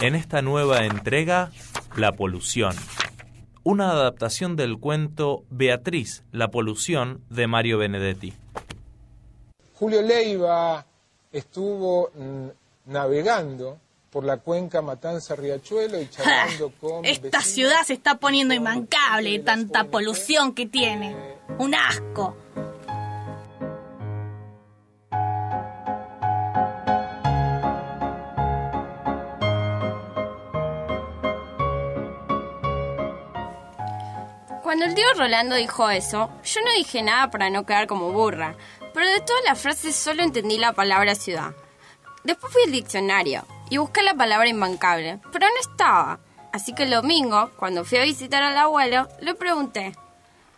En esta nueva entrega, La polución. Una adaptación del cuento Beatriz, la polución de Mario Benedetti. Julio Leiva estuvo mm, navegando por la cuenca Matanza Riachuelo y charlando con Esta vecinos ciudad se está poniendo inmancable de tanta polución que tiene. Un asco. Cuando el tío Rolando dijo eso, yo no dije nada para no quedar como burra, pero de todas las frases solo entendí la palabra ciudad. Después fui al diccionario y busqué la palabra imbancable, pero no estaba. Así que el domingo, cuando fui a visitar al abuelo, le pregunté,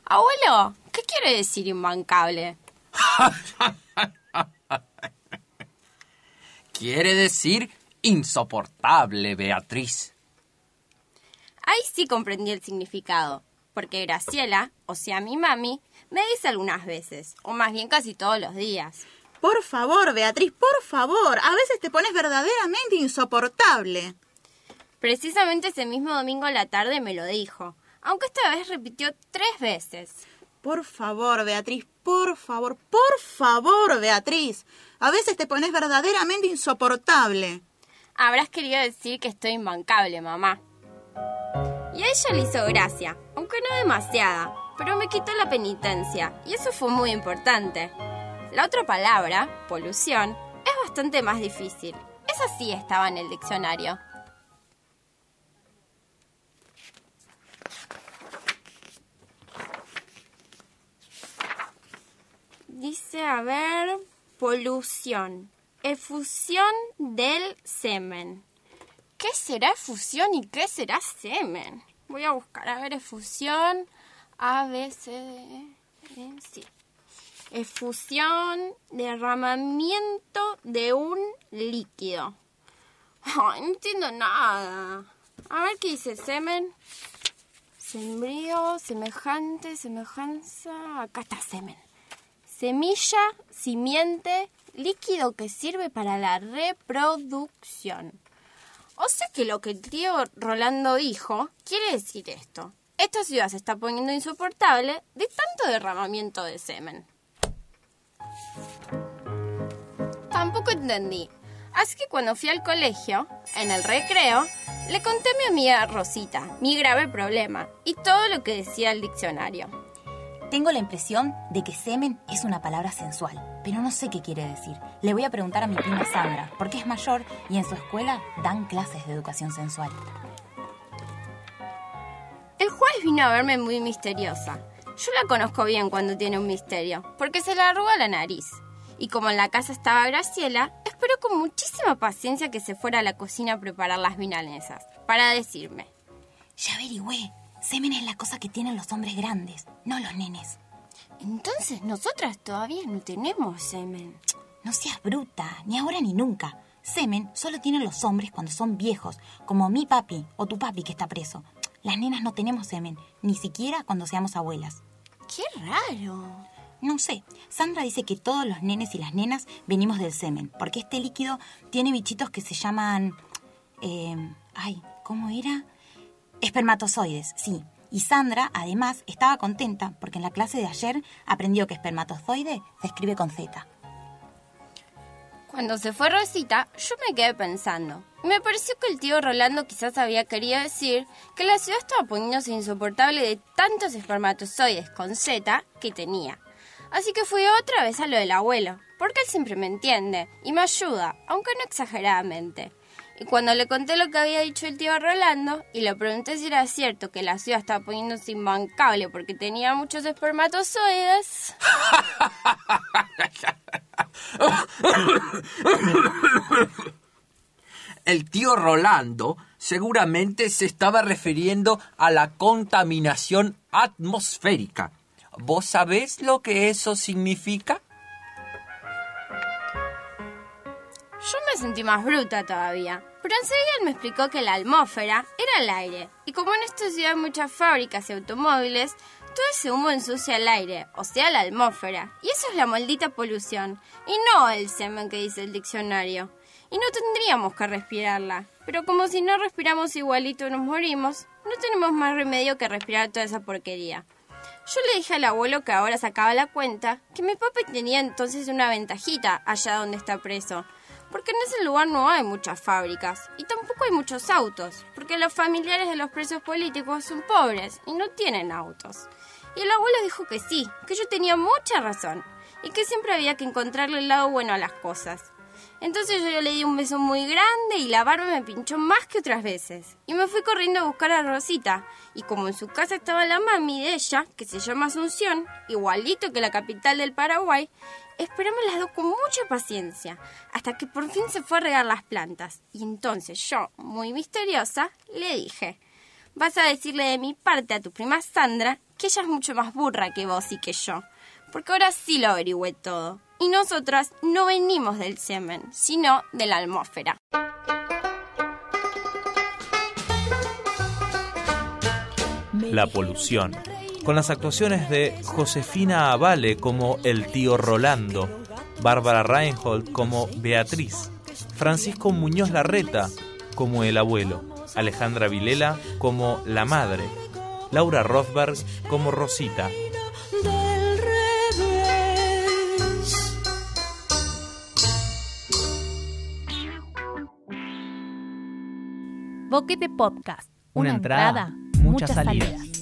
Abuelo, ¿qué quiere decir imbancable? Quiere decir insoportable, Beatriz. Ahí sí comprendí el significado, porque Graciela, o sea mi mami, me dice algunas veces, o más bien casi todos los días. Por favor, Beatriz, por favor. A veces te pones verdaderamente insoportable. Precisamente ese mismo domingo a la tarde me lo dijo, aunque esta vez repitió tres veces. Por favor, Beatriz, por favor, por favor, Beatriz. A veces te pones verdaderamente insoportable. Habrás querido decir que estoy imbancable, mamá. Y a ella le hizo gracia, aunque no demasiada, pero me quitó la penitencia, y eso fue muy importante. La otra palabra, polución, es bastante más difícil. Esa sí estaba en el diccionario. Dice, a ver, polución, efusión del semen. ¿Qué será efusión y qué será semen? Voy a buscar, a ver, efusión, A, B, C, D, E, sí. Efusión, derramamiento de un líquido. Ay, no entiendo nada. A ver qué dice semen. Sembrío, semejante, semejanza. Acá está semen. Semilla, simiente, líquido que sirve para la reproducción. O sea que lo que el tío Rolando dijo quiere decir esto. Esta ciudad se está poniendo insoportable de tanto derramamiento de semen. Tampoco entendí. Así que cuando fui al colegio, en el recreo, le conté a mi amiga Rosita mi grave problema y todo lo que decía el diccionario. Tengo la impresión de que semen es una palabra sensual, pero no sé qué quiere decir. Le voy a preguntar a mi prima Sandra, porque es mayor y en su escuela dan clases de educación sensual. El juez vino a verme muy misteriosa. Yo la conozco bien cuando tiene un misterio, porque se le arruga la nariz. Y como en la casa estaba Graciela, esperó con muchísima paciencia que se fuera a la cocina a preparar las milanesas, para decirme, Ya averigüé. Semen es la cosa que tienen los hombres grandes, no los nenes. entonces nosotras todavía no tenemos semen. No seas bruta, ni ahora ni nunca. Semen solo tienen los hombres cuando son viejos, como mi papi o tu papi que está preso. Las nenas no tenemos semen, ni siquiera cuando seamos abuelas. ¡Qué raro! No sé, Sandra dice que todos los nenes y las nenas venimos del semen, porque este líquido tiene bichitos que se llaman... eh, ay, ¿cómo era? Espermatozoides, sí. Y Sandra, además, estaba contenta porque en la clase de ayer aprendió que espermatozoide se escribe con Z. Cuando se fue Rosita, yo me quedé pensando. Me pareció que el tío Rolando quizás había querido decir que la ciudad estaba poniéndose insoportable de tantos espermatozoides con Z que tenía. Así que fui otra vez a lo del abuelo, porque él siempre me entiende y me ayuda, aunque no exageradamente. Y cuando le conté lo que había dicho el tío Rolando y le pregunté si era cierto que la ciudad estaba poniéndose imbancable porque tenía muchos espermatozoides, El tío Rolando seguramente se estaba refiriendo a la contaminación atmosférica. ¿Vos sabés lo que eso significa? Yo me sentí más bruta todavía, pero enseguida él me explicó que la atmósfera era el aire, y como en esta ciudad hay muchas fábricas y automóviles, todo ese humo ensucia el aire, o sea, la atmósfera, y eso es la maldita polución, y no el semen que dice el diccionario, y no tendríamos que respirarla. Pero como si no respiramos igualito nos morimos, no tenemos más remedio que respirar toda esa porquería. Yo le dije al abuelo que ahora sacaba la cuenta que mi papá tenía entonces una ventajita allá donde está preso, porque en ese lugar no hay muchas fábricas y tampoco hay muchos autos, porque los familiares de los presos políticos son pobres y no tienen autos. Y el abuelo dijo que sí, que yo tenía mucha razón y que siempre había que encontrarle el lado bueno a las cosas. Entonces yo le di un beso muy grande y la barba me pinchó más que otras veces. Y me fui corriendo a buscar a Rosita. Y como en su casa estaba la mami de ella, que se llama Asunción, igualito que la capital del Paraguay, esperamos las dos con mucha paciencia, hasta que por fin se fue a regar las plantas. Y entonces yo, muy misteriosa, le dije, vas a decirle de mi parte a tu prima Sandra que ella es mucho más burra que vos y que yo, porque ahora sí lo averigüé todo. Y nosotras no venimos del semen, sino de la atmósfera. La polución. Con las actuaciones de Josefina Avale como el tío Rolando, Bárbara Reinhold como Beatriz, Francisco Muñoz Larreta como el abuelo, Alejandra Vilela como la madre, Laura Rothberg como Rosita, Boquete Podcast. Una entrada, muchas salidas.